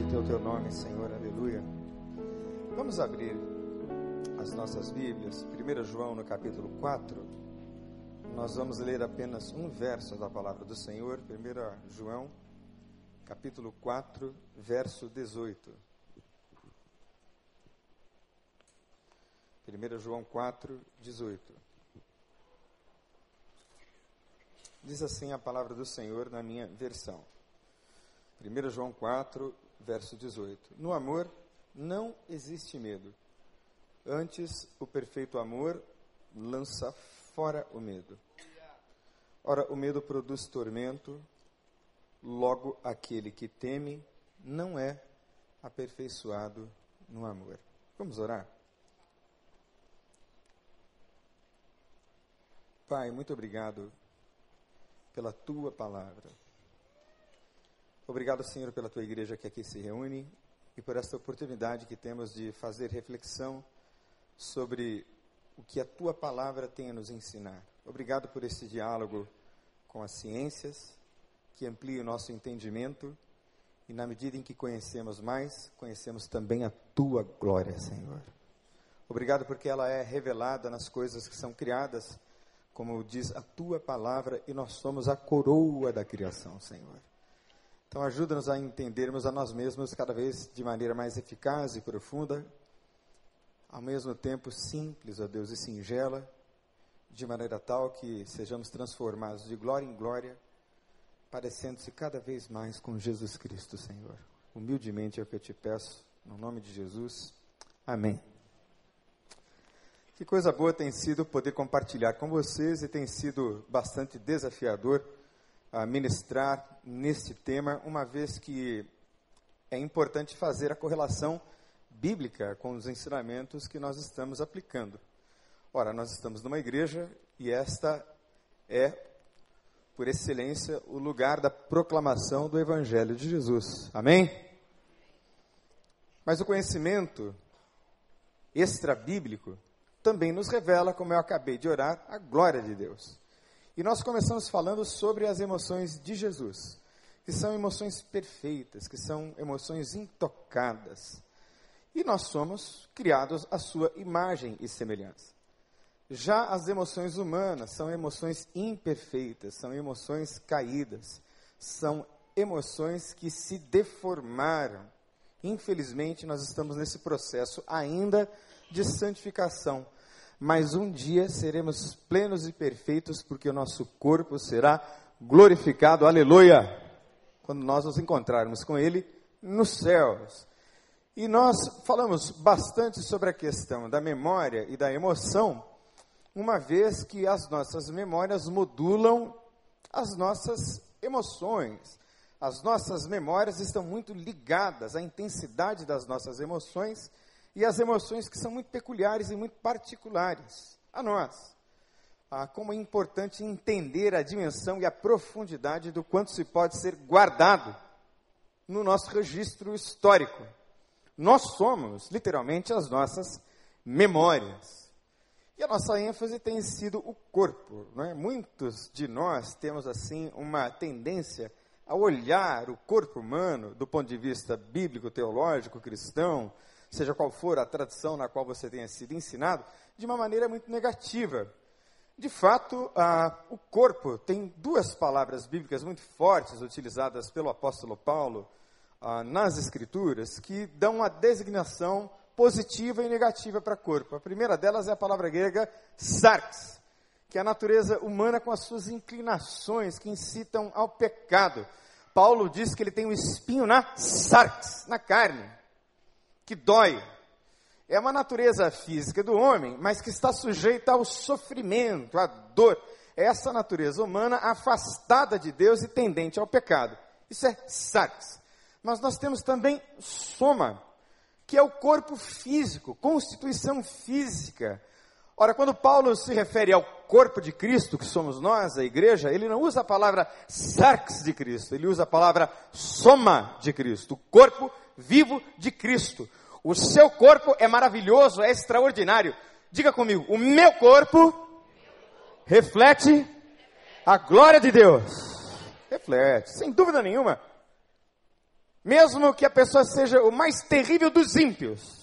Bendito é o teu nome, Senhor, aleluia. Vamos abrir as nossas Bíblias, 1 João no capítulo 4. Nós vamos ler apenas um verso da palavra do Senhor, 1 João, capítulo 4, verso 18. 1 João 4, 18. Diz assim a palavra do Senhor na minha versão. 1 João 4, verso 18. No amor não existe medo. Antes, o perfeito amor lança fora o medo. Ora, o medo produz tormento, logo aquele que teme não é aperfeiçoado no amor. Vamos orar? Pai, muito obrigado pela tua palavra. Obrigado, Senhor, pela tua igreja que aqui se reúne e por esta oportunidade que temos de fazer reflexão sobre o que a tua palavra tem a nos ensinar. Obrigado por esse diálogo com as ciências, que amplia o nosso entendimento e, na medida em que conhecemos mais, conhecemos também a tua glória, Senhor. Obrigado porque ela é revelada nas coisas que são criadas, como diz a tua palavra, e nós somos a coroa da criação, Senhor. Então, ajuda-nos a entendermos a nós mesmos cada vez de maneira mais eficaz e profunda, ao mesmo tempo simples, ó Deus, e singela, de maneira tal que sejamos transformados de glória em glória, parecendo-se cada vez mais com Jesus Cristo, Senhor. Humildemente é o que eu te peço, no nome de Jesus. Amém. Que coisa boa tem sido poder compartilhar com vocês e tem sido bastante desafiador a ministrar nesse tema, uma vez que é importante fazer a correlação bíblica com os ensinamentos que nós estamos aplicando. Ora, nós estamos numa igreja e esta é, por excelência, o lugar da proclamação do Evangelho de Jesus. Amém? Mas o conhecimento extra-bíblico também nos revela, como eu acabei de orar, a glória de Deus. E nós começamos falando sobre as emoções de Jesus, que são emoções perfeitas, que são emoções intocadas. E nós somos criados à sua imagem e semelhança. Já as emoções humanas são emoções imperfeitas, são emoções caídas, são emoções que se deformaram. Infelizmente, nós estamos nesse processo ainda de santificação mas um dia seremos plenos e perfeitos, porque o nosso corpo será glorificado, aleluia, quando nós nos encontrarmos com Ele nos céus. E nós falamos bastante sobre a questão da memória e da emoção, uma vez que as nossas memórias modulam as nossas emoções. As nossas memórias estão muito ligadas à intensidade das nossas emoções e as emoções que são muito peculiares e muito particulares a nós. Ah, como é importante entender a dimensão e a profundidade do quanto se pode ser guardado no nosso registro histórico. Nós somos, literalmente, as nossas memórias. E a nossa ênfase tem sido o corpo. Não é? Muitos de nós temos, assim, uma tendência a olhar o corpo humano do ponto de vista bíblico, teológico, cristão, seja qual for a tradição na qual você tenha sido ensinado, de uma maneira muito negativa. De fato, o corpo tem duas palavras bíblicas muito fortes utilizadas pelo apóstolo Paulo nas Escrituras que dão uma designação positiva e negativa para corpo. A primeira delas é a palavra grega sarx, que é a natureza humana com as suas inclinações que incitam ao pecado. Paulo diz que ele tem um espinho na sarx, na carne que dói. É uma natureza física do homem, mas que está sujeita ao sofrimento, à dor. É essa natureza humana afastada de Deus e tendente ao pecado. Isso é sarx. Mas nós temos também soma, que é o corpo físico, constituição física. Ora, quando Paulo se refere ao corpo de Cristo, que somos nós, a igreja, ele não usa a palavra sarx de Cristo, ele usa a palavra soma de Cristo, o corpo vivo de Cristo. O seu corpo é maravilhoso, é extraordinário. Diga comigo, o meu corpo reflete a glória de Deus. Reflete, sem dúvida nenhuma. Mesmo que a pessoa seja o mais terrível dos ímpios,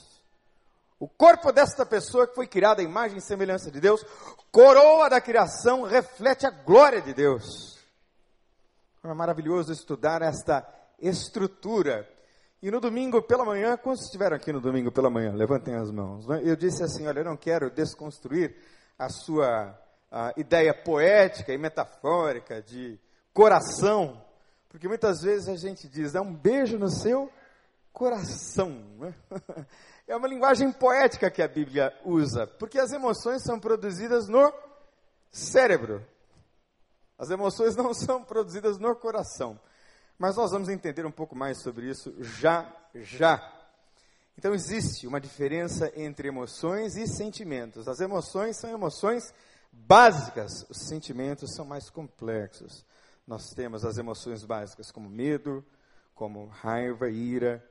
o corpo desta pessoa que foi criada à imagem e semelhança de Deus, coroa da criação, reflete a glória de Deus. É maravilhoso estudar esta estrutura. E no domingo pela manhã, quantos estiveram aqui no domingo pela manhã? Levantem as mãos. Né? Eu disse assim: olha, eu não quero desconstruir a sua a ideia poética e metafórica de coração, porque muitas vezes a gente diz, é um beijo no seu coração. Né? É uma linguagem poética que a Bíblia usa, porque as emoções são produzidas no cérebro. As emoções não são produzidas no coração. Mas nós vamos entender um pouco mais sobre isso já, já. Então existe uma diferença entre emoções e sentimentos. As emoções são emoções básicas, os sentimentos são mais complexos. Nós temos as emoções básicas como medo, como raiva, ira,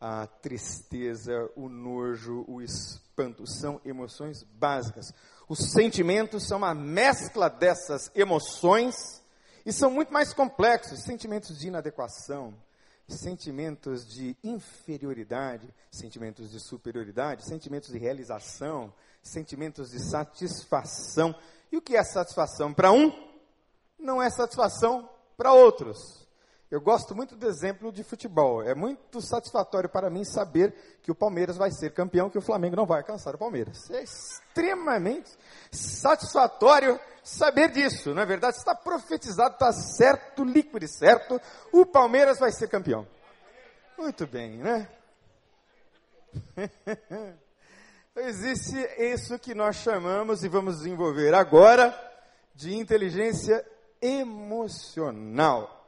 a tristeza, o nojo, o espanto, são emoções básicas. Os sentimentos são uma mescla dessas emoções e são muito mais complexos, sentimentos de inadequação, sentimentos de inferioridade, sentimentos de superioridade, sentimentos de realização, sentimentos de satisfação. E o que é satisfação para um, não é satisfação para outros. Eu gosto muito do exemplo de futebol. É muito satisfatório para mim saber que o Palmeiras vai ser campeão, que o Flamengo não vai alcançar o Palmeiras. É extremamente satisfatório saber disso. Na é verdade, está profetizado, está certo, líquido e certo. O Palmeiras vai ser campeão. Muito bem, né? Existe isso que nós chamamos e vamos desenvolver agora de inteligência emocional.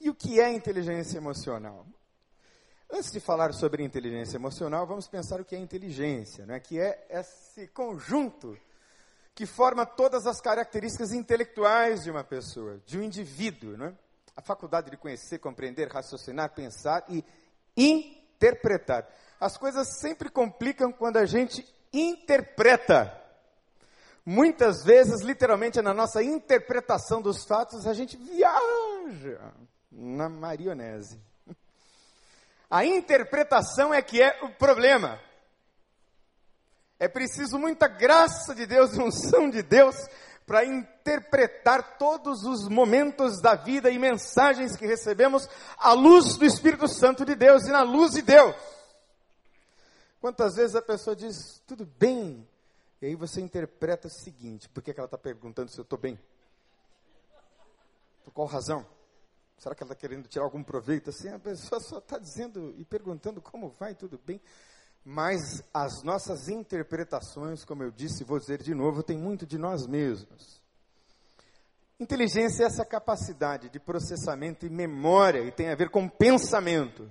E o que é inteligência emocional? Antes de falar sobre inteligência emocional, vamos pensar o que é inteligência, né? que é esse conjunto que forma todas as características intelectuais de uma pessoa, de um indivíduo. Né? A faculdade de conhecer, compreender, raciocinar, pensar e interpretar. As coisas sempre complicam quando a gente interpreta. Muitas vezes, literalmente, na nossa interpretação dos fatos, a gente viaja na marionese. A interpretação é que é o problema. É preciso muita graça de Deus e unção de Deus para interpretar todos os momentos da vida e mensagens que recebemos à luz do Espírito Santo de Deus e na luz de Deus. Quantas vezes a pessoa diz, tudo bem, e aí você interpreta o seguinte: por que, ela está perguntando se eu estou bem? Por qual razão? Será que ela está querendo tirar algum proveito? Assim, a pessoa só está dizendo e perguntando como vai, tudo bem. Mas as nossas interpretações, como eu disse, vou dizer de novo, tem muito de nós mesmos. Inteligência é essa capacidade de processamento e memória, e tem a ver com pensamento.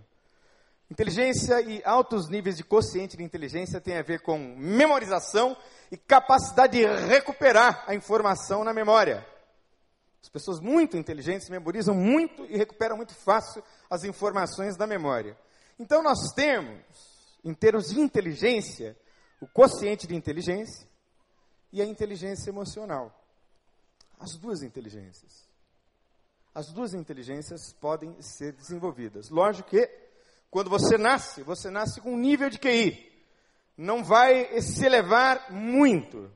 Inteligência e altos níveis de consciente de inteligência têm a ver com memorização e capacidade de recuperar a informação na memória. As pessoas muito inteligentes memorizam muito e recuperam muito fácil as informações da memória. Então nós temos, em termos de inteligência, o consciente de inteligência e a inteligência emocional. As duas inteligências. As duas inteligências podem ser desenvolvidas. Lógico que quando você nasce, você nasce com um nível de QI. Não vai se elevar muito.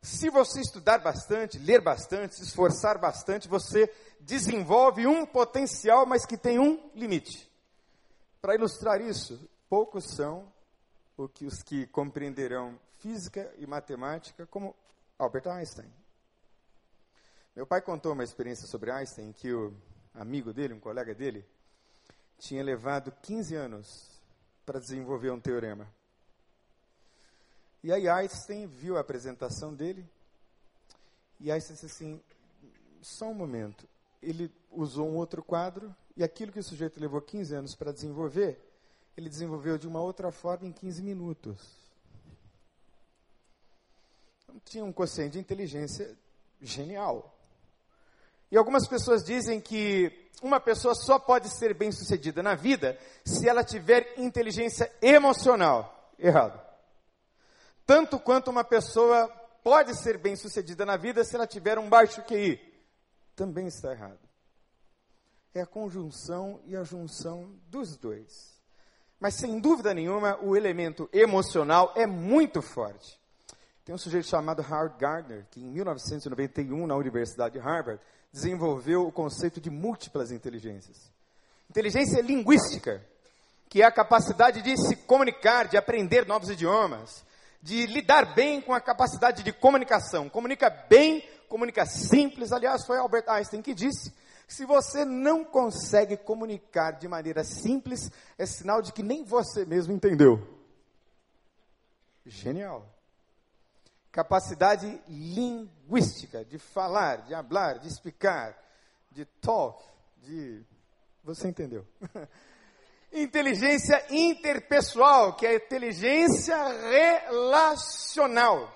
Se você estudar bastante, ler bastante, se esforçar bastante, você desenvolve um potencial, mas que tem um limite. Para ilustrar isso, poucos são os que compreenderão física e matemática como Albert Einstein. Meu pai contou uma experiência sobre Einstein que o amigo dele, um colega dele, tinha levado 15 anos para desenvolver um teorema. E aí Einstein viu a apresentação dele, e Einstein disse assim, só um momento, ele usou um outro quadro, e aquilo que o sujeito levou 15 anos para desenvolver, ele desenvolveu de uma outra forma em 15 minutos. Então, tinha um quociente de inteligência genial. E algumas pessoas dizem que uma pessoa só pode ser bem sucedida na vida se ela tiver inteligência emocional. Errado. Tanto quanto uma pessoa pode ser bem sucedida na vida se ela tiver um baixo QI. Também está errado. é a conjunção e a junção dos dois. Mas sem dúvida nenhuma, o elemento emocional é muito forte. Tem um sujeito chamado Howard Gardner, que em 1991, na Universidade de Harvard, desenvolveu o conceito de múltiplas inteligências. Inteligência linguística, que é a capacidade de se comunicar, de aprender novos idiomas, de lidar bem com a capacidade de comunicação. Comunica bem, comunica simples. Aliás, foi Albert Einstein que disse: se você não consegue comunicar de maneira simples, é sinal de que nem você mesmo entendeu. Genial capacidade linguística de falar, de hablar, de explicar, de talk, de. Você entendeu? inteligência interpessoal, que é a inteligência relacional.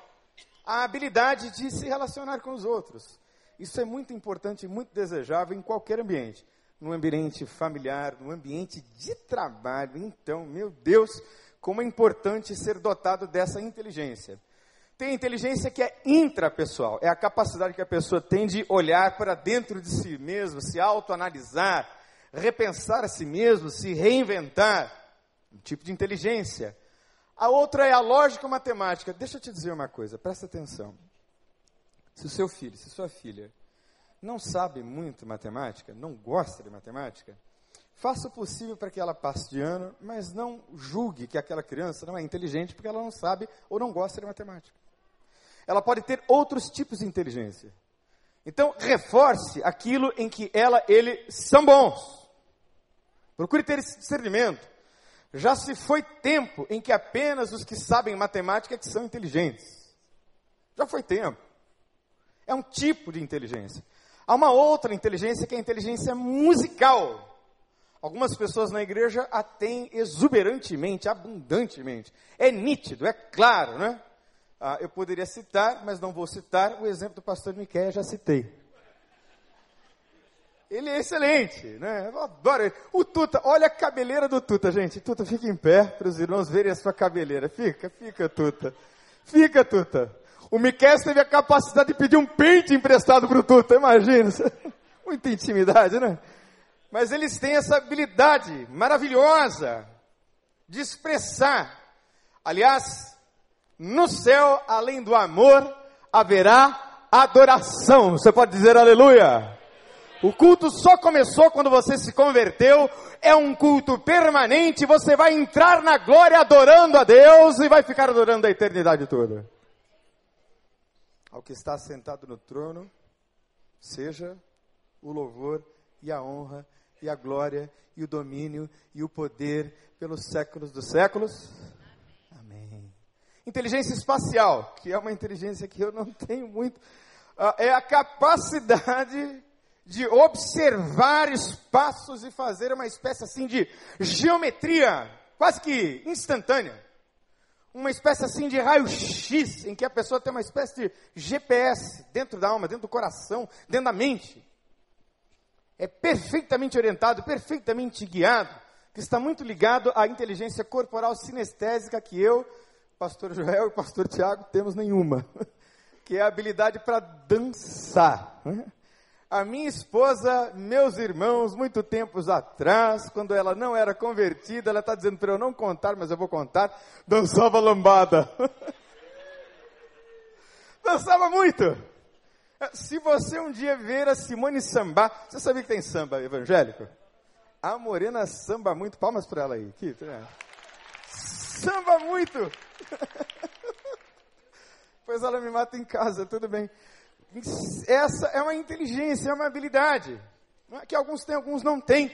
A habilidade de se relacionar com os outros. Isso é muito importante e muito desejável em qualquer ambiente. No ambiente familiar, no ambiente de trabalho. Então, meu Deus, como é importante ser dotado dessa inteligência. Tem inteligência que é intrapessoal, é a capacidade que a pessoa tem de olhar para dentro de si mesmo, se autoanalisar, repensar a si mesmo, se reinventar. Um tipo de inteligência. A outra é a lógica matemática. Deixa eu te dizer uma coisa, presta atenção. Se o seu filho, se sua filha não sabe muito matemática, não gosta de matemática, faça o possível para que ela passe de ano, mas não julgue que aquela criança não é inteligente porque ela não sabe ou não gosta de matemática ela pode ter outros tipos de inteligência. Então, reforce aquilo em que ela, ele são bons. Procure ter esse discernimento. Já se foi tempo em que apenas os que sabem matemática é que são inteligentes. Já foi tempo. É um tipo de inteligência. Há uma outra inteligência que é a inteligência musical. Algumas pessoas na igreja a têm exuberantemente, abundantemente. É nítido, é claro, né? Ah, eu poderia citar, mas não vou citar, o exemplo do pastor Miquel, já citei. Ele é excelente, né? Eu adoro ele. O Tuta, olha a cabeleira do Tuta, gente. Tuta, fica em pé para os irmãos verem a sua cabeleira. Fica, fica, Tuta. Fica, Tuta. O Miquel teve a capacidade de pedir um pente emprestado para o Tuta, imagina. Muita intimidade, né? Mas eles têm essa habilidade maravilhosa de expressar. Aliás, no céu, além do amor, haverá adoração. Você pode dizer aleluia? O culto só começou quando você se converteu, é um culto permanente, você vai entrar na glória adorando a Deus e vai ficar adorando a eternidade toda. Ao que está sentado no trono, seja o louvor e a honra e a glória e o domínio e o poder pelos séculos dos séculos. Inteligência espacial, que é uma inteligência que eu não tenho muito, uh, é a capacidade de observar espaços e fazer uma espécie assim de geometria quase que instantânea. Uma espécie assim de raio-x, em que a pessoa tem uma espécie de GPS dentro da alma, dentro do coração, dentro da mente. É perfeitamente orientado, perfeitamente guiado, que está muito ligado à inteligência corporal sinestésica que eu pastor Joel e pastor Tiago temos nenhuma, que é a habilidade para dançar. A minha esposa, meus irmãos, muito tempos atrás, quando ela não era convertida, ela está dizendo para eu não contar, mas eu vou contar, dançava lambada. dançava muito. Se você um dia ver a Simone Sambá, você sabia que tem samba evangélico? A Morena samba muito, palmas para ela aí. Aqui, tá samba muito. pois ela me mata em casa, tudo bem. Essa é uma inteligência, é uma habilidade. É que alguns têm, alguns não têm.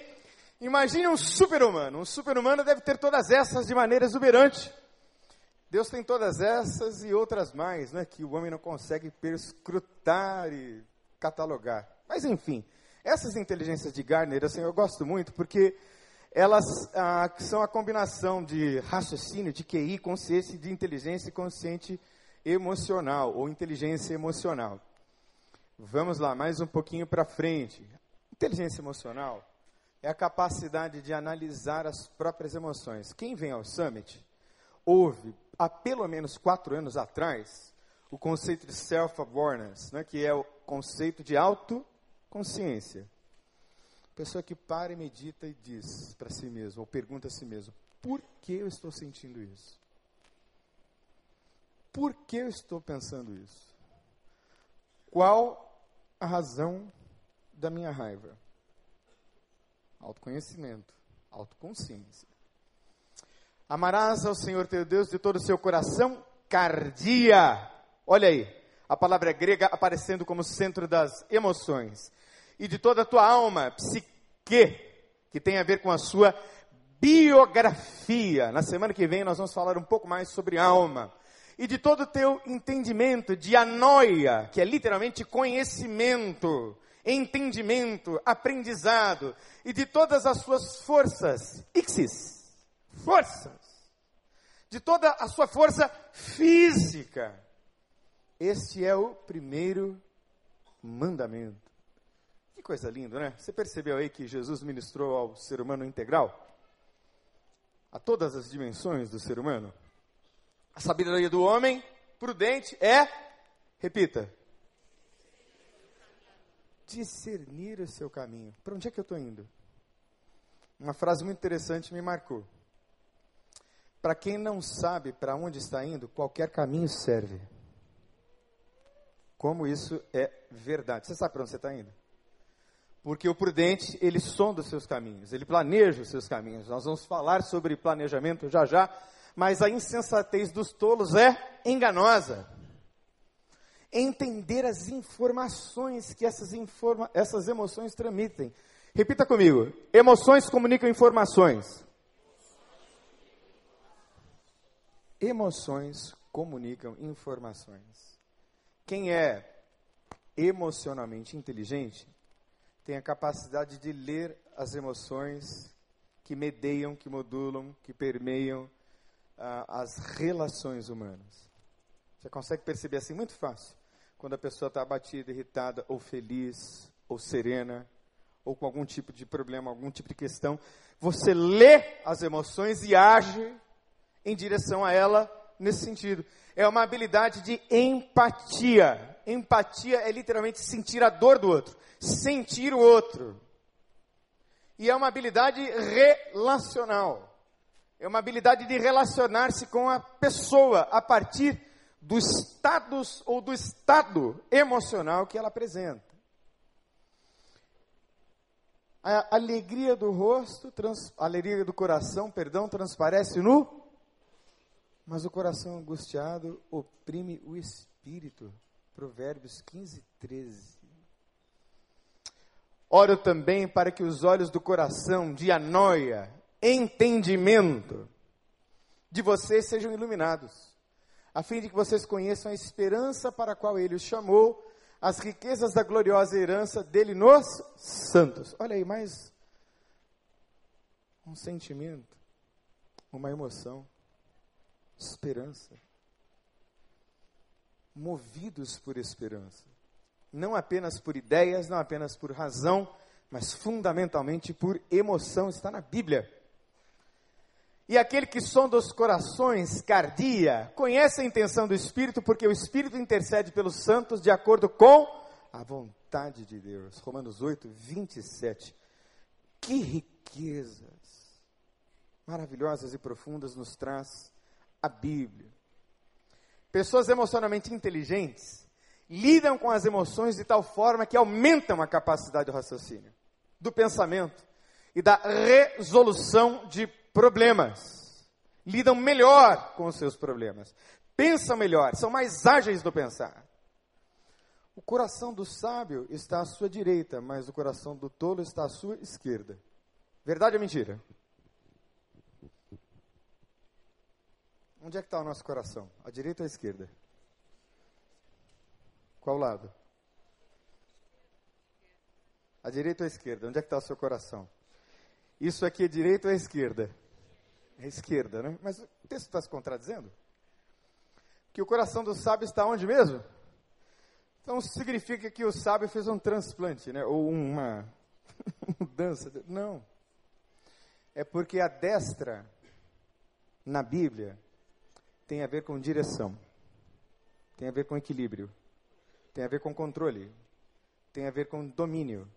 Imagine um super-humano. Um super-humano deve ter todas essas de maneira exuberante. Deus tem todas essas e outras mais, né, que o homem não consegue perscrutar e catalogar. Mas enfim, essas inteligências de Gardner, assim, eu gosto muito porque elas ah, são a combinação de raciocínio, de QI, consciência, de inteligência e consciente emocional, ou inteligência emocional. Vamos lá, mais um pouquinho para frente. Inteligência emocional é a capacidade de analisar as próprias emoções. Quem vem ao Summit ouve, há pelo menos quatro anos atrás, o conceito de self-awareness, né, que é o conceito de autoconsciência. Pessoa que para e medita e diz para si mesmo, ou pergunta a si mesmo: por que eu estou sentindo isso? Por que eu estou pensando isso? Qual a razão da minha raiva? Autoconhecimento, autoconsciência. Amarás ao Senhor teu Deus de todo o seu coração, cardia. Olha aí, a palavra grega aparecendo como centro das emoções. E de toda a tua alma, psique, que tem a ver com a sua biografia. Na semana que vem nós vamos falar um pouco mais sobre alma. E de todo o teu entendimento, de anoia, que é literalmente conhecimento, entendimento, aprendizado, e de todas as suas forças, ixis, forças, de toda a sua força física. Este é o primeiro mandamento. Que coisa linda, né? Você percebeu aí que Jesus ministrou ao ser humano integral? A todas as dimensões do ser humano? A sabedoria do homem prudente é, repita, discernir o seu caminho. Para onde é que eu estou indo? Uma frase muito interessante me marcou. Para quem não sabe para onde está indo, qualquer caminho serve. Como isso é verdade. Você sabe para onde você está indo? Porque o prudente, ele sonda os seus caminhos, ele planeja os seus caminhos. Nós vamos falar sobre planejamento já já, mas a insensatez dos tolos é enganosa. Entender as informações que essas, informa essas emoções tramitem. Repita comigo: emoções comunicam informações. Emoções comunicam informações. Quem é emocionalmente inteligente tem a capacidade de ler as emoções que medeiam, que modulam, que permeiam ah, as relações humanas. Você consegue perceber assim muito fácil. Quando a pessoa está abatida, irritada, ou feliz, ou serena, ou com algum tipo de problema, algum tipo de questão, você lê as emoções e age em direção a ela nesse sentido. É uma habilidade de empatia. Empatia é literalmente sentir a dor do outro, sentir o outro. E é uma habilidade relacional. É uma habilidade de relacionar-se com a pessoa a partir dos status ou do estado emocional que ela apresenta. A alegria do rosto, trans, alegria do coração, perdão, transparece no mas o coração angustiado oprime o espírito. Provérbios 15, 13. Oro também para que os olhos do coração, de anoia, entendimento, de vocês sejam iluminados, a fim de que vocês conheçam a esperança para a qual ele os chamou, as riquezas da gloriosa herança dele nos santos. Olha aí, mais um sentimento, uma emoção esperança. Movidos por esperança. Não apenas por ideias, não apenas por razão, mas fundamentalmente por emoção. Está na Bíblia. E aquele que sonda os corações, cardia, conhece a intenção do Espírito, porque o Espírito intercede pelos santos de acordo com a vontade de Deus. Romanos 8, 27. Que riquezas maravilhosas e profundas nos traz a Bíblia. Pessoas emocionalmente inteligentes lidam com as emoções de tal forma que aumentam a capacidade do raciocínio, do pensamento e da resolução de problemas. Lidam melhor com os seus problemas, pensam melhor, são mais ágeis no pensar. O coração do sábio está à sua direita, mas o coração do tolo está à sua esquerda. Verdade ou mentira? Onde é que está o nosso coração? À direita ou à esquerda? Qual lado? À direita ou à esquerda? Onde é que está o seu coração? Isso aqui é direita ou é esquerda? É esquerda, né? Mas o texto está se contradizendo? Que o coração do sábio está onde mesmo? Então significa que o sábio fez um transplante, né? Ou uma mudança. Não. É porque a destra na Bíblia tem a ver com direção, tem a ver com equilíbrio, tem a ver com controle, tem a ver com domínio.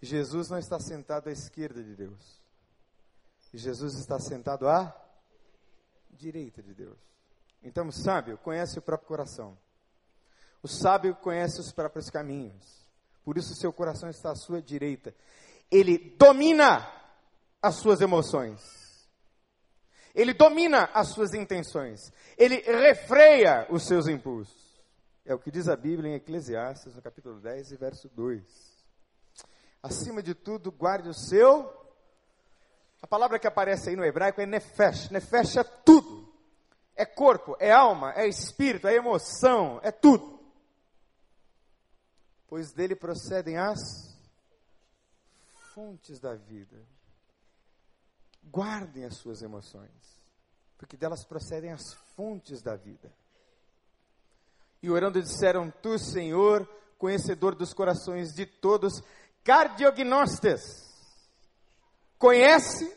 Jesus não está sentado à esquerda de Deus. Jesus está sentado à direita de Deus. Então, o sábio conhece o próprio coração. O sábio conhece os próprios caminhos. Por isso, seu coração está à sua direita. Ele domina as suas emoções. Ele domina as suas intenções. Ele refreia os seus impulsos. É o que diz a Bíblia em Eclesiastes, no capítulo 10, verso 2. Acima de tudo, guarde o seu. A palavra que aparece aí no hebraico é nefesh. Nefesh é tudo. É corpo, é alma, é espírito, é emoção, é tudo. Pois dele procedem as fontes da vida. Guardem as suas emoções, porque delas procedem as fontes da vida. E orando disseram: Tu, Senhor, conhecedor dos corações de todos, cardiognostes, conhece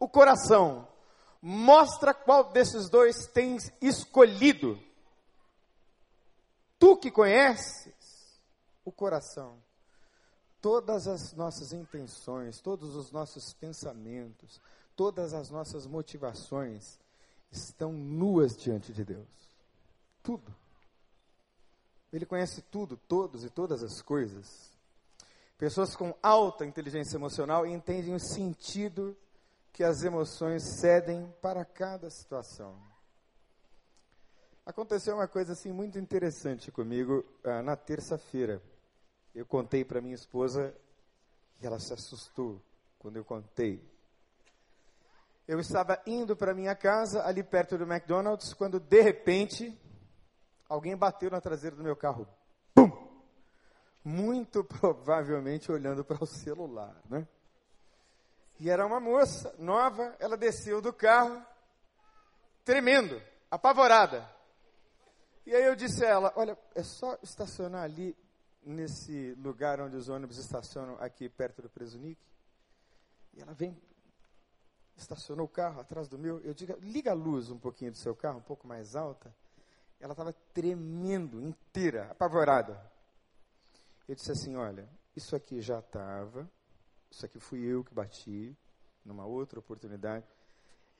o coração, mostra qual desses dois tens escolhido. Tu que conheces o coração, todas as nossas intenções, todos os nossos pensamentos, todas as nossas motivações estão nuas diante de Deus. Tudo. Ele conhece tudo, todos e todas as coisas. Pessoas com alta inteligência emocional entendem o sentido que as emoções cedem para cada situação. Aconteceu uma coisa assim muito interessante comigo ah, na terça-feira. Eu contei para minha esposa e ela se assustou quando eu contei. Eu estava indo para minha casa, ali perto do McDonald's, quando de repente alguém bateu na traseira do meu carro. Muito provavelmente olhando para o celular, né? E era uma moça nova, ela desceu do carro, tremendo, apavorada. E aí eu disse a ela: Olha, é só estacionar ali nesse lugar onde os ônibus estacionam aqui perto do Presunique. E ela vem, estacionou o carro atrás do meu. Eu digo, liga a luz um pouquinho do seu carro, um pouco mais alta. Ela estava tremendo, inteira, apavorada. Eu disse assim: olha, isso aqui já estava, isso aqui fui eu que bati, numa outra oportunidade.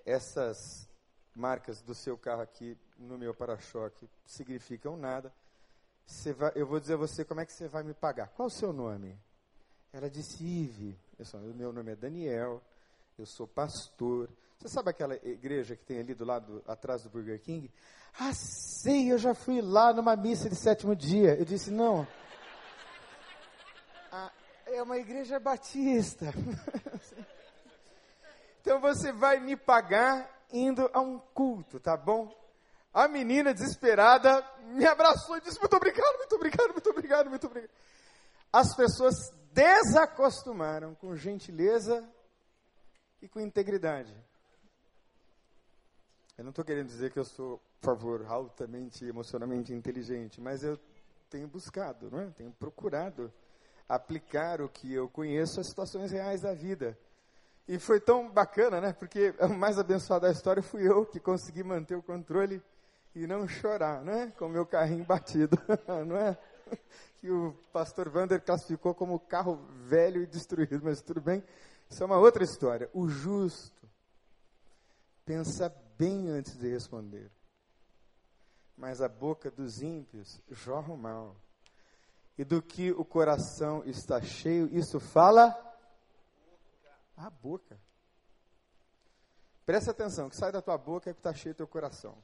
Essas marcas do seu carro aqui no meu para-choque significam nada vai, eu vou dizer a você como é que você vai me pagar. Qual o seu nome? Ela disse, Ive. O meu nome é Daniel, eu sou pastor. Você sabe aquela igreja que tem ali do lado, atrás do Burger King? Ah, sei, eu já fui lá numa missa de sétimo dia. Eu disse, não. É uma igreja batista. então você vai me pagar indo a um culto, tá bom? A menina desesperada me abraçou e disse: Muito obrigado, muito obrigado, muito obrigado, muito obrigado. As pessoas desacostumaram com gentileza e com integridade. Eu não estou querendo dizer que eu sou, por favor, altamente emocionalmente inteligente, mas eu tenho buscado, não é? tenho procurado aplicar o que eu conheço às situações reais da vida. E foi tão bacana, né? Porque o mais abençoado da história fui eu que consegui manter o controle e não chorar, né? Com meu carrinho batido, não é? Que o pastor Vander classificou como carro velho e destruído, mas tudo bem, isso é uma outra história. O justo pensa bem antes de responder, mas a boca dos ímpios jorra o mal. E do que o coração está cheio, isso fala a boca. Presta atenção, que sai da tua boca é que está cheio do teu coração.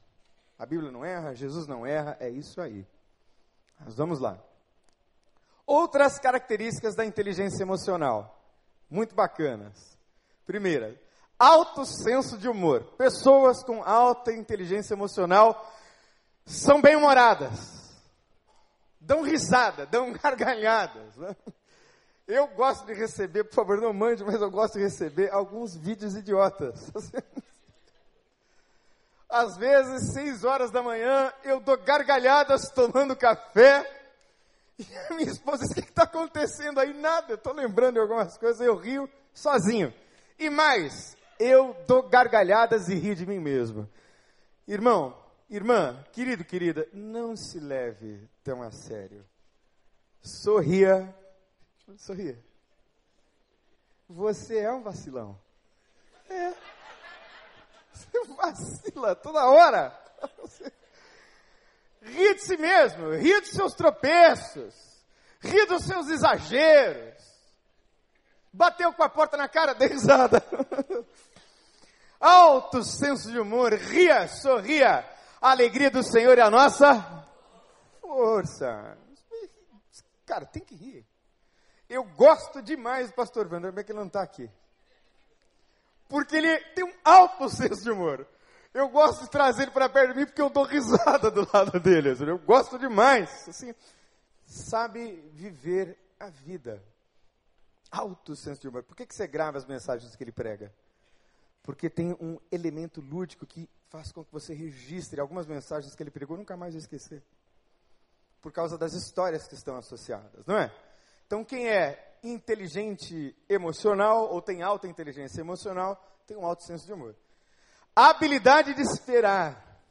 A Bíblia não erra, Jesus não erra, é isso aí. Mas vamos lá. Outras características da inteligência emocional, muito bacanas. Primeira, alto senso de humor. Pessoas com alta inteligência emocional são bem-humoradas, dão risada, dão gargalhadas. Né? Eu gosto de receber, por favor, não mande, mas eu gosto de receber alguns vídeos idiotas. Às vezes, seis horas da manhã, eu dou gargalhadas tomando café. E a minha esposa diz: O que está acontecendo aí? Nada, eu estou lembrando de algumas coisas, eu rio sozinho. E mais, eu dou gargalhadas e rio de mim mesmo. Irmão, irmã, querido, querida, não se leve tão a sério. Sorria. Sorria. Você é um vacilão. É. Você vacila toda hora. Você... Ri de si mesmo, ri dos seus tropeços, ri dos seus exageros. Bateu com a porta na cara, dê risada. Alto senso de humor, ria, sorria. A alegria do Senhor é a nossa força. Cara, tem que rir. Eu gosto demais do pastor Wander, como é que ele não está aqui? Porque ele tem um alto senso de humor. Eu gosto de trazer ele para perto de mim porque eu dou risada do lado dele. Eu gosto demais. Assim, sabe viver a vida. Alto senso de humor. Por que, que você grava as mensagens que ele prega? Porque tem um elemento lúdico que faz com que você registre algumas mensagens que ele pregou, nunca mais esquecer. Por causa das histórias que estão associadas, não é? Então, quem é inteligente emocional ou tem alta inteligência emocional, tem um alto senso de humor. A habilidade de esperar.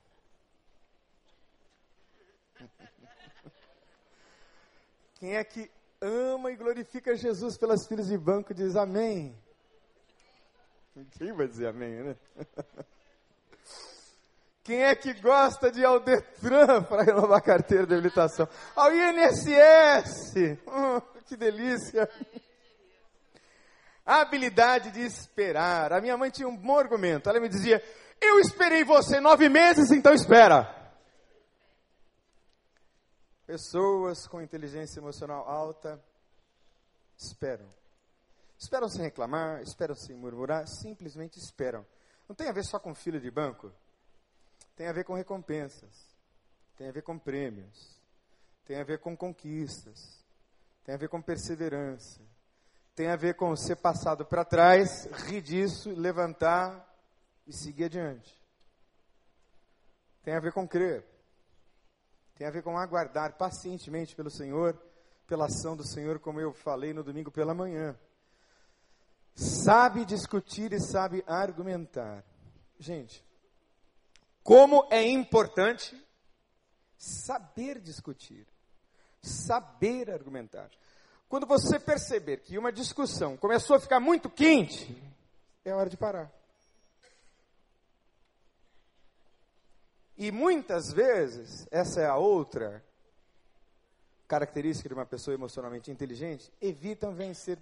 Quem é que ama e glorifica Jesus pelas filhas de banco diz amém. Quem vai dizer amém, né? Quem é que gosta de Aldetran para renovar a carteira de habilitação? Ao INSS! Oh, que delícia! A habilidade de esperar. A minha mãe tinha um bom argumento. Ela me dizia: Eu esperei você nove meses, então espera. Pessoas com inteligência emocional alta esperam. Esperam sem reclamar, esperam sem murmurar, simplesmente esperam. Não tem a ver só com fila de banco. Tem a ver com recompensas. Tem a ver com prêmios. Tem a ver com conquistas. Tem a ver com perseverança. Tem a ver com ser passado para trás, rir disso, levantar e seguir adiante. Tem a ver com crer. Tem a ver com aguardar pacientemente pelo Senhor, pela ação do Senhor, como eu falei no domingo pela manhã. Sabe discutir e sabe argumentar. Gente, como é importante saber discutir, saber argumentar. Quando você perceber que uma discussão começou a ficar muito quente, é hora de parar. E muitas vezes, essa é a outra característica de uma pessoa emocionalmente inteligente, evitam vencer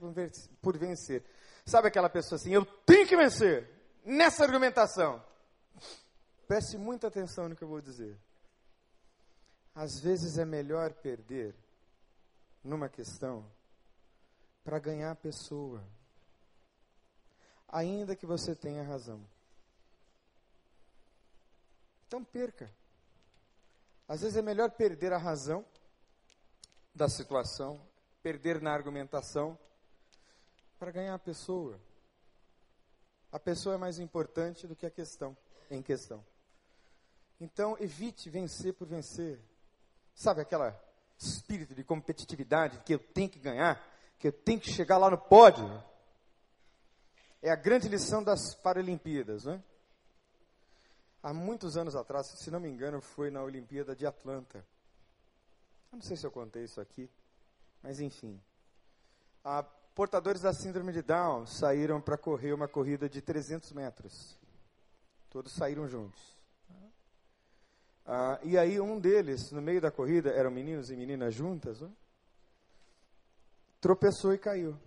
por vencer. Sabe aquela pessoa assim, eu tenho que vencer nessa argumentação. Preste muita atenção no que eu vou dizer. Às vezes é melhor perder numa questão para ganhar a pessoa, ainda que você tenha razão. Então perca. Às vezes é melhor perder a razão da situação, perder na argumentação, para ganhar a pessoa. A pessoa é mais importante do que a questão em questão. Então, evite vencer por vencer. Sabe aquela espírito de competitividade que eu tenho que ganhar, que eu tenho que chegar lá no pódio? É a grande lição das Paralimpíadas, né? Há muitos anos atrás, se não me engano, foi na Olimpíada de Atlanta. Eu não sei se eu contei isso aqui, mas enfim. A portadores da síndrome de Down saíram para correr uma corrida de 300 metros. Todos saíram juntos. Ah, e aí um deles, no meio da corrida, eram meninos e meninas juntas, né? tropeçou e caiu.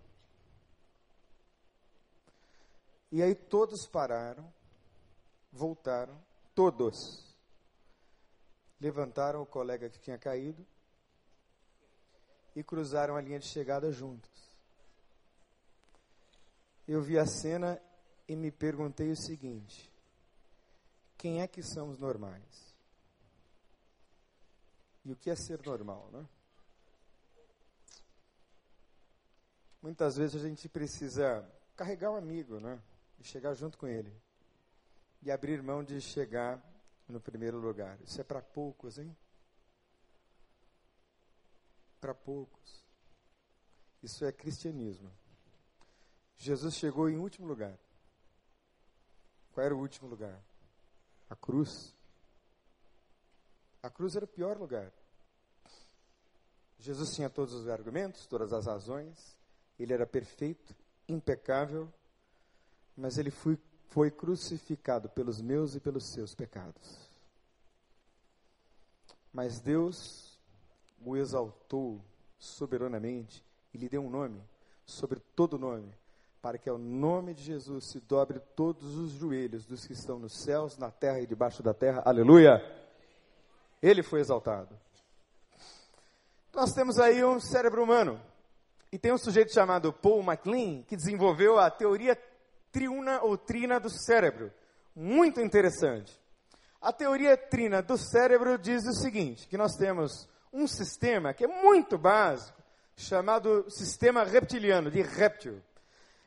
E aí todos pararam, voltaram, todos. Levantaram o colega que tinha caído e cruzaram a linha de chegada juntos. Eu vi a cena e me perguntei o seguinte: quem é que são os normais? E o que é ser normal, né? Muitas vezes a gente precisa carregar um amigo, né? E chegar junto com ele. E abrir mão de chegar no primeiro lugar. Isso é para poucos, hein? Para poucos. Isso é cristianismo. Jesus chegou em último lugar. Qual era o último lugar? A cruz. A cruz era o pior lugar. Jesus tinha todos os argumentos, todas as razões, ele era perfeito impecável, mas ele foi, foi crucificado pelos meus e pelos seus pecados. Mas Deus o exaltou soberanamente e lhe deu um nome sobre todo nome, para que ao nome de Jesus se dobre todos os joelhos dos que estão nos céus, na terra e debaixo da terra. Aleluia! Ele foi exaltado. Nós temos aí um cérebro humano. E tem um sujeito chamado Paul MacLean que desenvolveu a teoria triuna ou trina do cérebro. Muito interessante. A teoria trina do cérebro diz o seguinte: que nós temos um sistema que é muito básico, chamado sistema reptiliano, de réptil.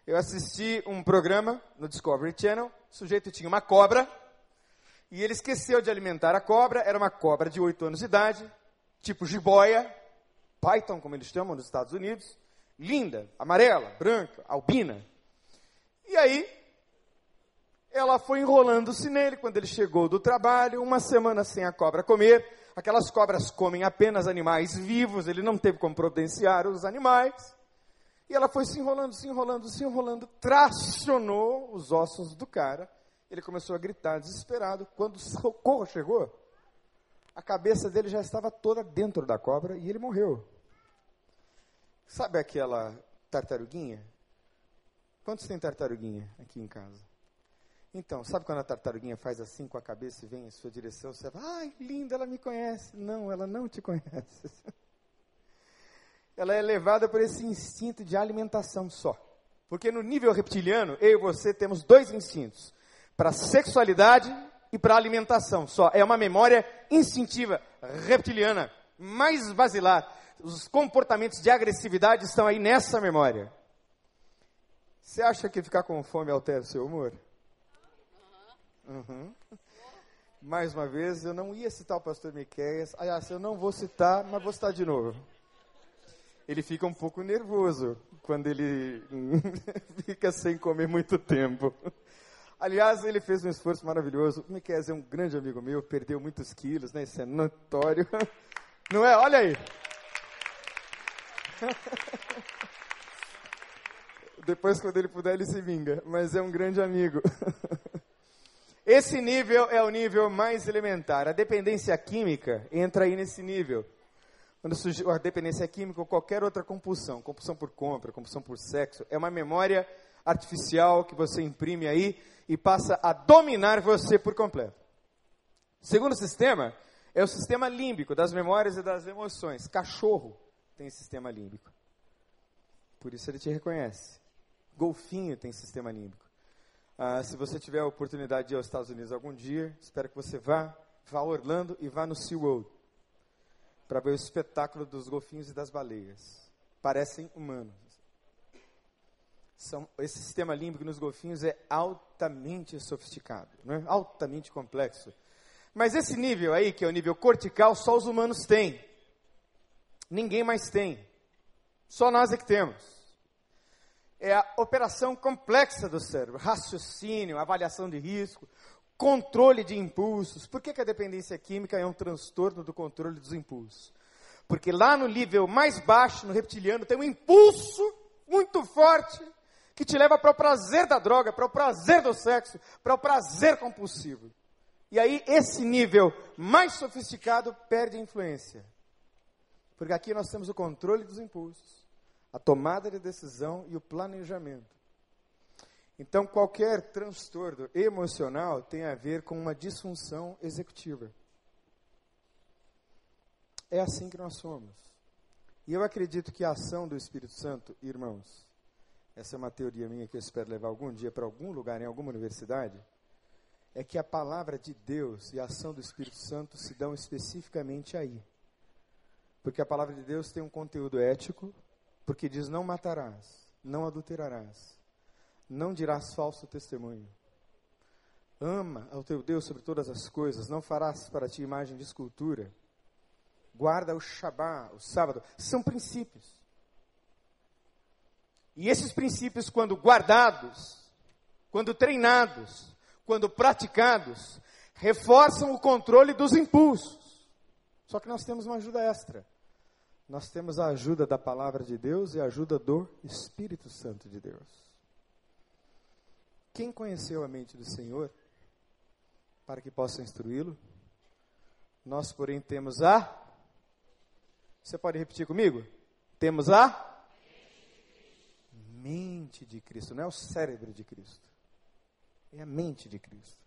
Eu assisti um programa no Discovery Channel, o sujeito tinha uma cobra, e ele esqueceu de alimentar a cobra, era uma cobra de 8 anos de idade, tipo jiboia, python, como eles chamam nos Estados Unidos, linda, amarela, branca, albina. E aí, ela foi enrolando-se nele quando ele chegou do trabalho, uma semana sem a cobra comer. Aquelas cobras comem apenas animais vivos, ele não teve como providenciar os animais. E ela foi se enrolando, se enrolando, se enrolando, tracionou os ossos do cara. Ele começou a gritar desesperado. Quando o socorro chegou, a cabeça dele já estava toda dentro da cobra e ele morreu. Sabe aquela tartaruguinha? Quantos tem tartaruguinha aqui em casa? Então, sabe quando a tartaruguinha faz assim com a cabeça e vem em sua direção? Você fala, ai, linda, ela me conhece. Não, ela não te conhece. ela é levada por esse instinto de alimentação só. Porque no nível reptiliano, eu e você temos dois instintos: para sexualidade e para alimentação só. É uma memória instintiva reptiliana, mais basilar. Os comportamentos de agressividade estão aí nessa memória. Você acha que ficar com fome altera o seu humor? Uhum. Mais uma vez, eu não ia citar o pastor Miqueias. Aliás, eu não vou citar, mas vou citar de novo. Ele fica um pouco nervoso quando ele fica sem comer muito tempo. Aliás, ele fez um esforço maravilhoso. O Miqueias é um grande amigo meu, perdeu muitos quilos, né? Isso é notório. Não é? Olha aí. Depois, quando ele puder, ele se vinga. Mas é um grande amigo. Esse nível é o nível mais elementar. A dependência química entra aí nesse nível. Quando surge a dependência química ou qualquer outra compulsão, compulsão por compra, compulsão por sexo, é uma memória artificial que você imprime aí e passa a dominar você por completo. Segundo sistema é o sistema límbico das memórias e das emoções. Cachorro tem sistema límbico. Por isso ele te reconhece. Golfinho tem sistema límbico. Ah, se você tiver a oportunidade de ir aos Estados Unidos algum dia, espero que você vá, vá a Orlando e vá no SeaWorld para ver o espetáculo dos golfinhos e das baleias. Parecem humanos. São, esse sistema límbico nos golfinhos é altamente sofisticado, né? altamente complexo. Mas esse nível aí, que é o nível cortical, só os humanos têm. Ninguém mais tem. Só nós é que temos é a operação complexa do cérebro, raciocínio, avaliação de risco, controle de impulsos. Por que, que a dependência química é um transtorno do controle dos impulsos? Porque lá no nível mais baixo, no reptiliano, tem um impulso muito forte que te leva para o prazer da droga, para o prazer do sexo, para o prazer compulsivo. E aí esse nível mais sofisticado perde influência. Porque aqui nós temos o controle dos impulsos a tomada de decisão e o planejamento. Então, qualquer transtorno emocional tem a ver com uma disfunção executiva. É assim que nós somos. E eu acredito que a ação do Espírito Santo, irmãos, essa é uma teoria minha que eu espero levar algum dia para algum lugar, em alguma universidade, é que a palavra de Deus e a ação do Espírito Santo se dão especificamente aí. Porque a palavra de Deus tem um conteúdo ético, porque diz: Não matarás, não adulterarás, não dirás falso testemunho. Ama ao teu Deus sobre todas as coisas, não farás para ti imagem de escultura. Guarda o Shabá, o sábado. São princípios. E esses princípios, quando guardados, quando treinados, quando praticados, reforçam o controle dos impulsos. Só que nós temos uma ajuda extra nós temos a ajuda da palavra de Deus e a ajuda do Espírito Santo de Deus. Quem conheceu a mente do Senhor para que possa instruí-lo? Nós, porém, temos a. Você pode repetir comigo? Temos a mente de Cristo, não é o cérebro de Cristo. É a mente de Cristo.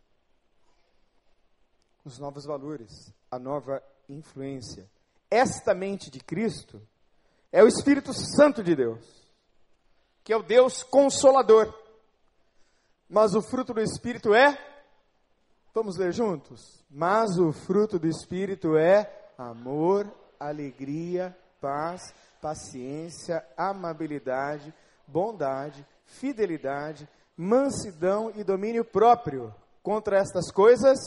Os novos valores, a nova influência. Esta mente de Cristo é o Espírito Santo de Deus, que é o Deus consolador. Mas o fruto do Espírito é. Vamos ler juntos? Mas o fruto do Espírito é amor, alegria, paz, paciência, amabilidade, bondade, fidelidade, mansidão e domínio próprio. Contra estas coisas.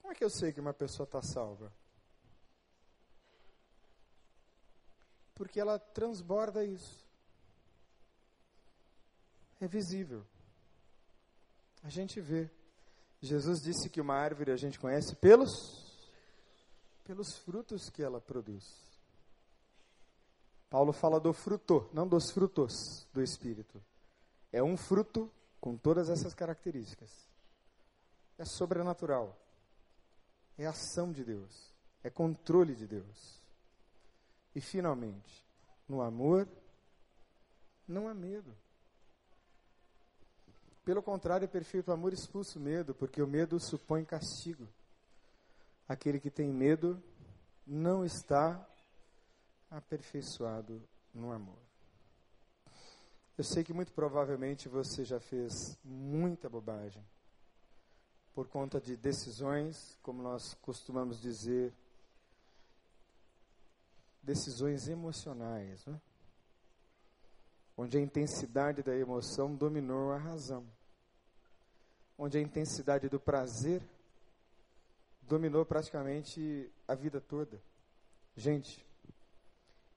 Como é que eu sei que uma pessoa está salva? Porque ela transborda isso. É visível. A gente vê. Jesus disse que uma árvore a gente conhece pelos pelos frutos que ela produz. Paulo fala do fruto, não dos frutos do Espírito. É um fruto com todas essas características. É sobrenatural. É ação de Deus. É controle de Deus. E finalmente, no amor, não há medo. Pelo contrário, o perfeito amor expulsa o medo, porque o medo supõe castigo. Aquele que tem medo não está aperfeiçoado no amor. Eu sei que muito provavelmente você já fez muita bobagem por conta de decisões, como nós costumamos dizer, decisões emocionais, né? onde a intensidade da emoção dominou a razão, onde a intensidade do prazer dominou praticamente a vida toda. Gente,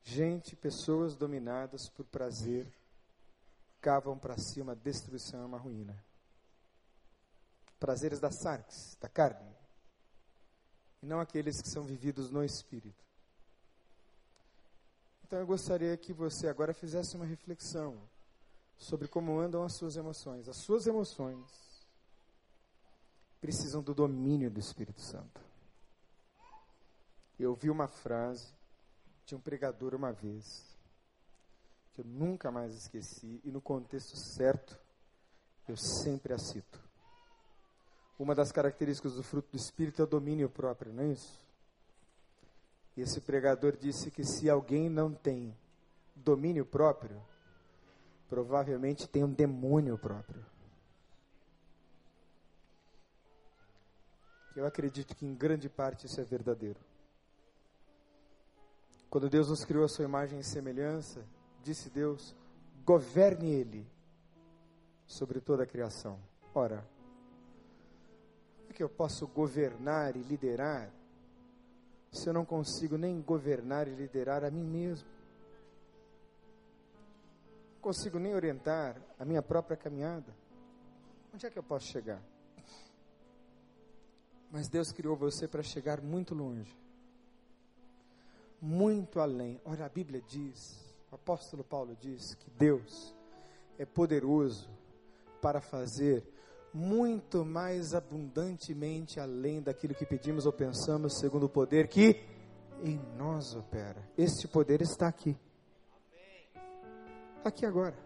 Gente, pessoas dominadas por prazer, cavam para si uma destruição, uma ruína. Prazeres da sarx, da carne, e não aqueles que são vividos no espírito. Então eu gostaria que você agora fizesse uma reflexão sobre como andam as suas emoções. As suas emoções precisam do domínio do Espírito Santo. Eu ouvi uma frase tinha um pregador uma vez, que eu nunca mais esqueci, e no contexto certo, eu sempre a cito. Uma das características do fruto do Espírito é o domínio próprio, não é isso? E esse pregador disse que se alguém não tem domínio próprio, provavelmente tem um demônio próprio. Eu acredito que em grande parte isso é verdadeiro. Quando Deus nos criou a sua imagem e semelhança, disse Deus: governe Ele sobre toda a criação. Ora, como é que eu posso governar e liderar se eu não consigo nem governar e liderar a mim mesmo? Não consigo nem orientar a minha própria caminhada. Onde é que eu posso chegar? Mas Deus criou você para chegar muito longe muito além. Olha, a Bíblia diz, o apóstolo Paulo diz que Deus é poderoso para fazer muito mais abundantemente além daquilo que pedimos ou pensamos, segundo o poder que em nós opera. Este poder está aqui. Está aqui agora.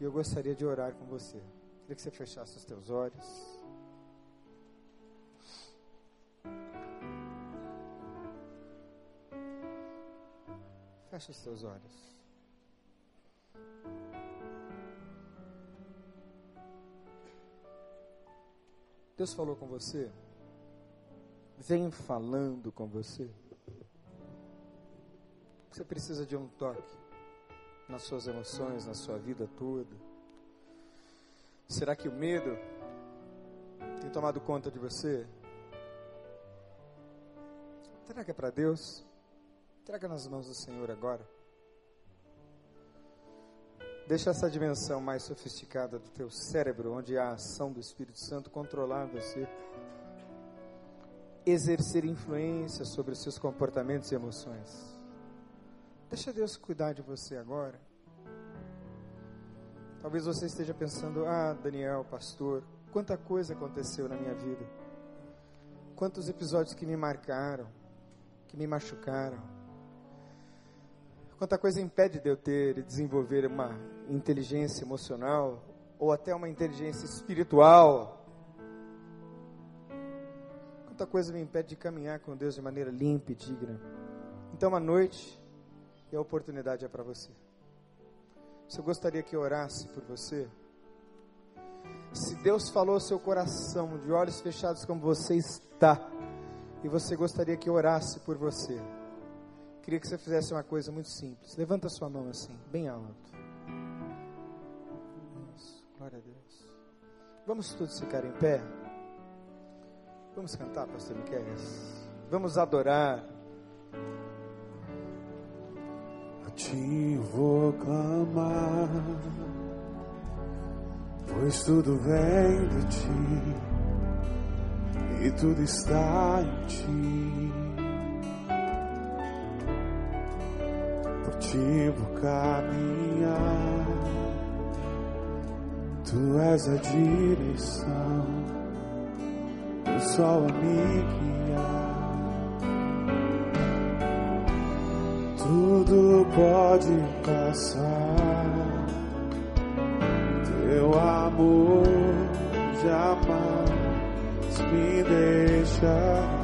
E eu gostaria de orar com você. Queria que você fechasse os teus olhos. Feche os seus olhos. Deus falou com você? Vem falando com você. Você precisa de um toque nas suas emoções, na sua vida toda. Será que o medo tem tomado conta de você? Será que é para Deus? Entrega nas mãos do Senhor agora. Deixa essa dimensão mais sofisticada do teu cérebro, onde a ação do Espírito Santo controlar você, exercer influência sobre os seus comportamentos e emoções. Deixa Deus cuidar de você agora. Talvez você esteja pensando: ah, Daniel, pastor, quanta coisa aconteceu na minha vida. Quantos episódios que me marcaram, que me machucaram. Quanta coisa impede de eu ter e desenvolver uma inteligência emocional ou até uma inteligência espiritual. Quanta coisa me impede de caminhar com Deus de maneira limpa e digna. Então, à noite, e a oportunidade é para você. Se eu gostaria que eu orasse por você, se Deus falou ao seu coração, de olhos fechados como você está, e você gostaria que eu orasse por você, queria que você fizesse uma coisa muito simples. Levanta sua mão assim, bem alto. Isso, glória a Deus. Vamos todos ficar em pé? Vamos cantar, pastor Miquel? Vamos adorar ti vou clamar, pois tudo vem de ti e tudo está em ti. Por ti vou caminhar, tu és a direção, o sol a me guiar. tudo pode passar. Teu amor jamais me deixará.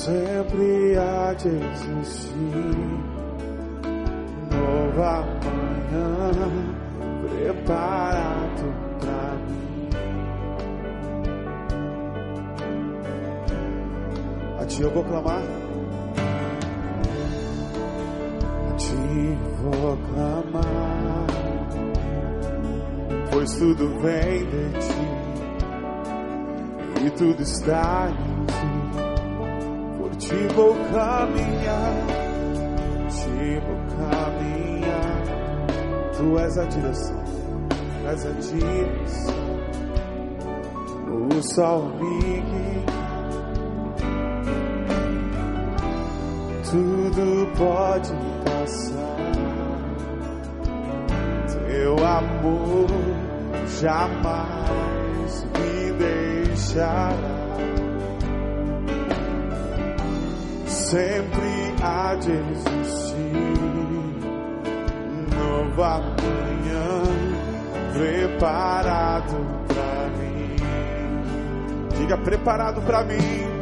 Sempre há de existir nova manhã preparado para mim. A ti eu vou clamar. A ti vou clamar. Pois tudo vem de ti. E tudo está em ti vou caminhar. Ti vou caminhar. Tu és a direção. Tu és a direção. O sol me tudo pode passar. Teu amor jamais me deixará. Sempre há de existir nova manhã preparado para mim. Diga preparado para mim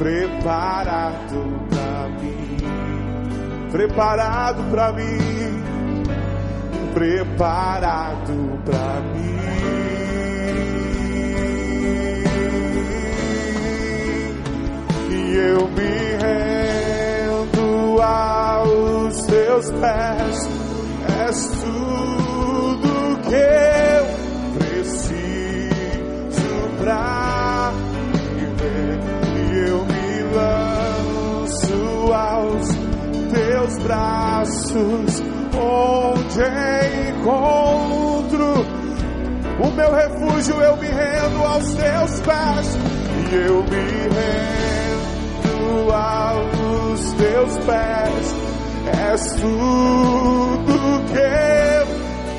preparado para mim, preparado para mim, preparado para mim. E eu me rendo aos teus pés, és tudo que eu preciso pra eu me lanço aos teus braços, onde encontro o meu refúgio. Eu me rendo aos teus pés, e eu me rendo aos teus pés. És tudo que eu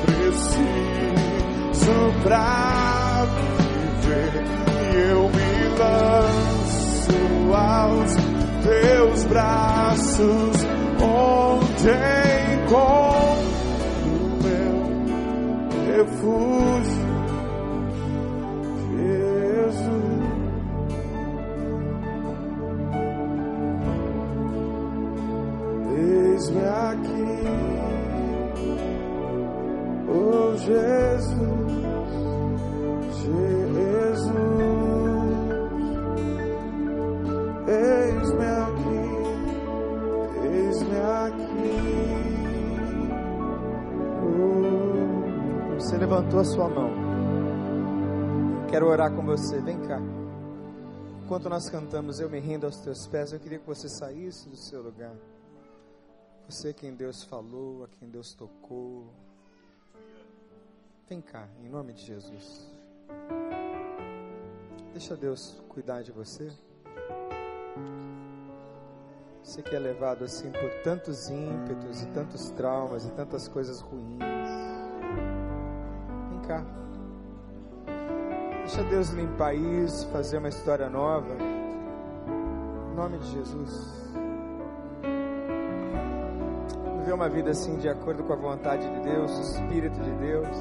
preciso pra viver, e eu me lanço aos teus braços, onde encontro o meu refúgio, Você levantou a sua mão. Quero orar com você. Vem cá. Enquanto nós cantamos, eu me rendo aos teus pés. Eu queria que você saísse do seu lugar. Você a quem Deus falou, a quem Deus tocou. Vem cá, em nome de Jesus. Deixa Deus cuidar de você. Você que é levado assim por tantos ímpetos e tantos traumas e tantas coisas ruins. Deixa Deus limpar isso, fazer uma história nova. Em nome de Jesus. Viver uma vida assim de acordo com a vontade de Deus, o Espírito de Deus.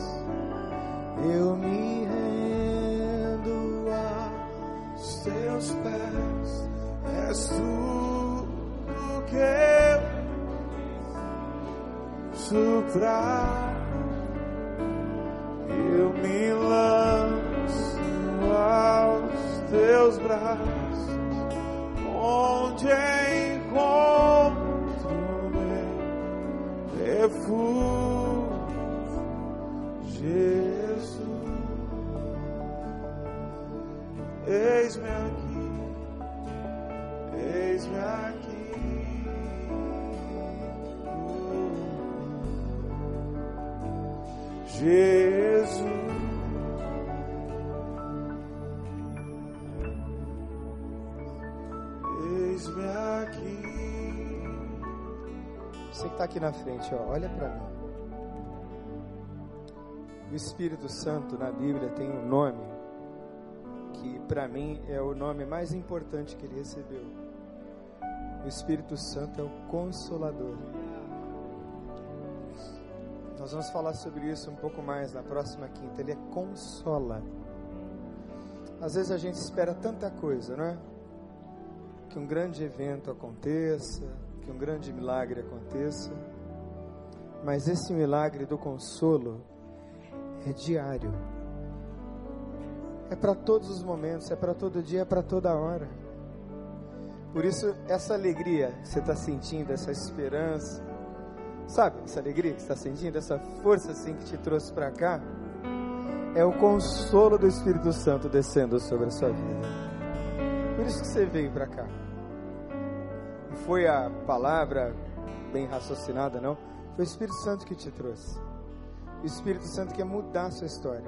Eu me rendo aos teus pés, és tudo que eu suprar. Eu me lanço aos teus braços, onde encontro meu refúgio, Jesus. Eis-me aqui, Jesus. Eis-me aqui. Você que está aqui na frente, ó, olha para mim. O Espírito Santo na Bíblia tem um nome que para mim é o nome mais importante que ele recebeu. O Espírito Santo é o Consolador. Nós vamos falar sobre isso um pouco mais na próxima quinta. Ele é consola. Às vezes a gente espera tanta coisa, não é? Que um grande evento aconteça, que um grande milagre aconteça. Mas esse milagre do consolo é diário. É para todos os momentos, é para todo dia, é para toda hora. Por isso, essa alegria que você está sentindo, essa esperança, sabe? Essa alegria que está sentindo, essa força assim que te trouxe para cá, é o consolo do Espírito Santo descendo sobre a sua vida. Por isso que você veio para cá. Não foi a palavra bem raciocinada, não. Foi o Espírito Santo que te trouxe. O Espírito Santo quer mudar a sua história,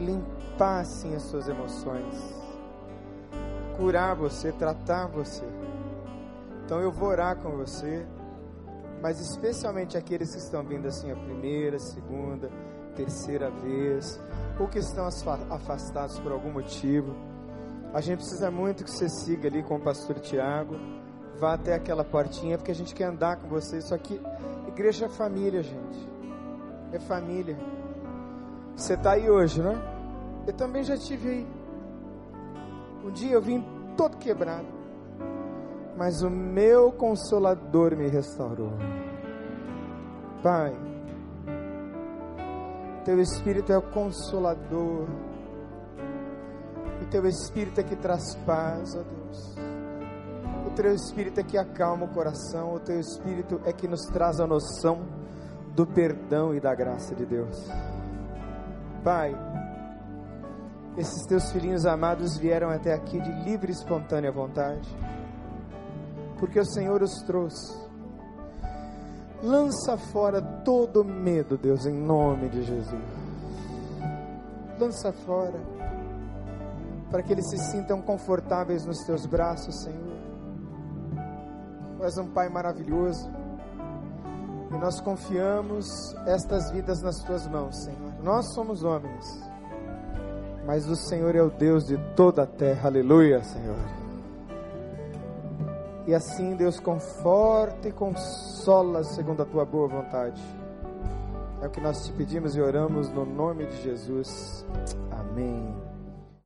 limpar assim as suas emoções, curar você, tratar você. Então eu vou orar com você, mas especialmente aqueles que estão vindo assim a primeira, segunda, terceira vez, ou que estão afastados por algum motivo. A gente precisa muito que você siga ali com o pastor Tiago, vá até aquela portinha, porque a gente quer andar com você. Isso aqui, igreja é família, gente é família. Você está aí hoje, né? Eu também já tive aí. Um dia eu vim todo quebrado, mas o meu consolador me restaurou. Pai, teu Espírito é o consolador, o teu Espírito é que traz paz, ó Deus. O teu Espírito é que acalma o coração, o teu Espírito é que nos traz a noção do perdão e da graça de Deus. Pai, esses teus filhinhos amados vieram até aqui de livre e espontânea vontade, porque o Senhor os trouxe. Lança fora todo medo, Deus, em nome de Jesus. Lança fora, para que eles se sintam confortáveis nos teus braços, Senhor. Tu és um Pai maravilhoso e nós confiamos estas vidas nas tuas mãos, Senhor. Nós somos homens, mas o Senhor é o Deus de toda a terra. Aleluia, Senhor. E assim, Deus, conforta e consola segundo a tua boa vontade. É o que nós te pedimos e oramos no nome de Jesus. Amém.